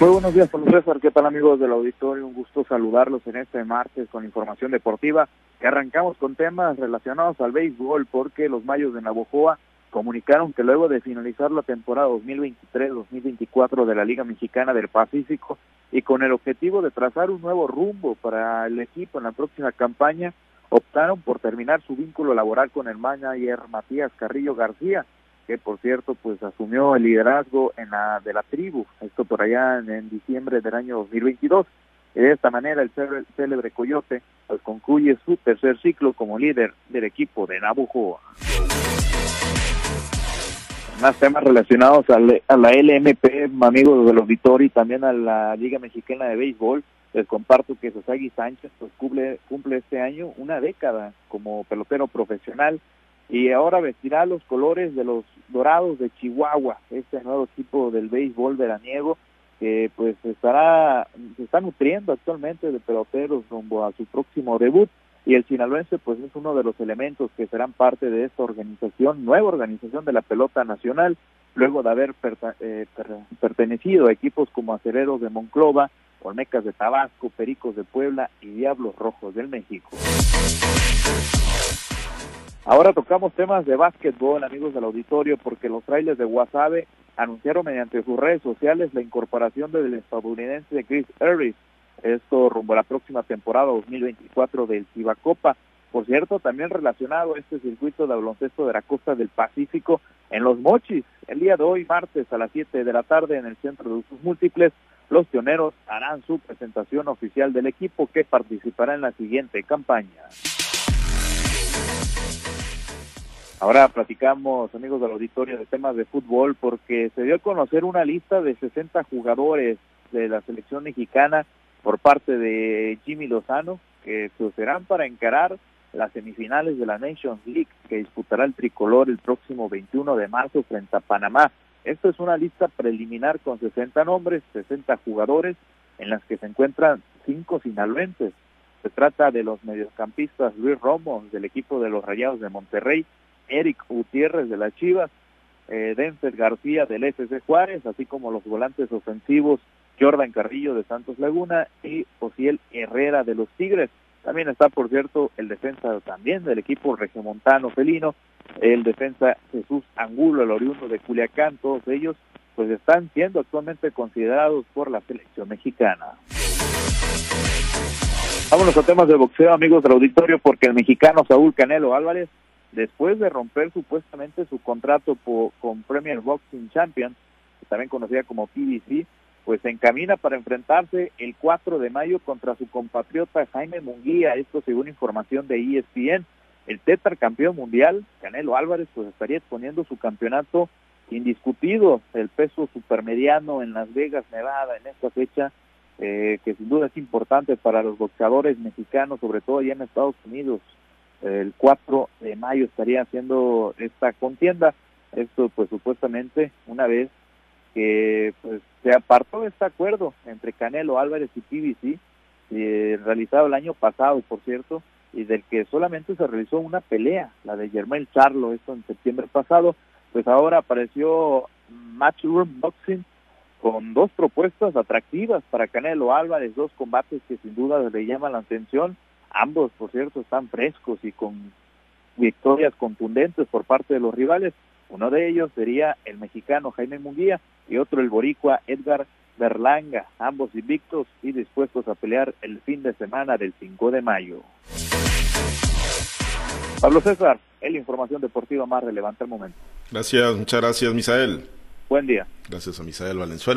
Muy buenos días, Pablo César. ¿Qué tal, amigos del auditorio? Un gusto saludarlos en este martes con información deportiva. Que arrancamos con temas relacionados al béisbol, porque los Mayos de Navojoa comunicaron que luego de finalizar la temporada 2023-2024 de la Liga Mexicana del Pacífico y con el objetivo de trazar un nuevo rumbo para el equipo en la próxima campaña, optaron por terminar su vínculo laboral con el manager Matías Carrillo García, que por cierto pues asumió el liderazgo en la de la tribu, esto por allá en, diciembre del año 2022. Y de esta manera el célebre Coyote pues concluye su tercer ciclo como líder del equipo de Nabujoa. Más temas relacionados a, la LMP, amigos del auditorio, y también a la Liga Mexicana de Béisbol. Les comparto que Sosagi Sánchez pues, cumple, cumple este año una década como pelotero profesional y ahora vestirá los colores de los Dorados de Chihuahua, este nuevo equipo del béisbol veraniego que pues estará se está nutriendo actualmente de peloteros rumbo a su próximo debut y el sinaloense pues es uno de los elementos que serán parte de esta organización, nueva organización de la pelota nacional, luego de haber eh, pertenecido a equipos como Acereros de Monclova, Olmecas de Tabasco, Pericos de Puebla y Diablos Rojos del México. Ahora tocamos temas de básquetbol, amigos del auditorio, porque los trailers de Wasabe anunciaron mediante sus redes sociales la incorporación del estadounidense Chris Harris, esto rumbo a la próxima temporada 2024 del Cibacopa. Por cierto, también relacionado a este circuito de baloncesto de la costa del Pacífico en Los Mochis. El día de hoy, martes a las 7 de la tarde, en el Centro de Usos Múltiples, los pioneros harán su presentación oficial del equipo que participará en la siguiente campaña. Ahora platicamos, amigos del auditorio, de temas de fútbol porque se dio a conocer una lista de 60 jugadores de la selección mexicana por parte de Jimmy Lozano que se serán para encarar las semifinales de la Nations League que disputará el tricolor el próximo 21 de marzo frente a Panamá. Esto es una lista preliminar con 60 nombres, 60 jugadores, en las que se encuentran cinco sinaloenses. Se trata de los mediocampistas Luis Romo del equipo de los Rayados de Monterrey, Eric Gutiérrez de las Chivas, eh, Denzel García del FC Juárez, así como los volantes ofensivos Jordan Carrillo de Santos Laguna y Osiel Herrera de los Tigres. También está, por cierto, el defensa también del equipo regiomontano felino, el defensa Jesús Angulo, el oriundo de Culiacán, todos ellos pues están siendo actualmente considerados por la selección mexicana. Vámonos a temas de boxeo, amigos del auditorio, porque el mexicano Saúl Canelo Álvarez después de romper supuestamente su contrato con Premier Boxing Champions, también conocida como PBC, pues se encamina para enfrentarse el 4 de mayo contra su compatriota Jaime Munguía, esto según información de ESPN. El campeón mundial, Canelo Álvarez, pues estaría exponiendo su campeonato indiscutido, el peso supermediano en Las Vegas, Nevada, en esta fecha, eh, que sin duda es importante para los boxeadores mexicanos, sobre todo allá en Estados Unidos el 4 de mayo estaría haciendo esta contienda. Esto pues supuestamente una vez que pues se apartó este acuerdo entre Canelo Álvarez y PBC, eh, realizado el año pasado, por cierto, y del que solamente se realizó una pelea, la de Germán Charlo, esto en septiembre pasado, pues ahora apareció Matchroom Boxing con dos propuestas atractivas para Canelo Álvarez, dos combates que sin duda le llaman la atención, Ambos, por cierto, están frescos y con victorias contundentes por parte de los rivales. Uno de ellos sería el mexicano Jaime Munguía y otro el boricua Edgar Berlanga, ambos invictos y dispuestos a pelear el fin de semana del 5 de mayo. Pablo César, es la información deportiva más relevante al momento. Gracias, muchas gracias, Misael. Buen día. Gracias a Misael Valenzuela.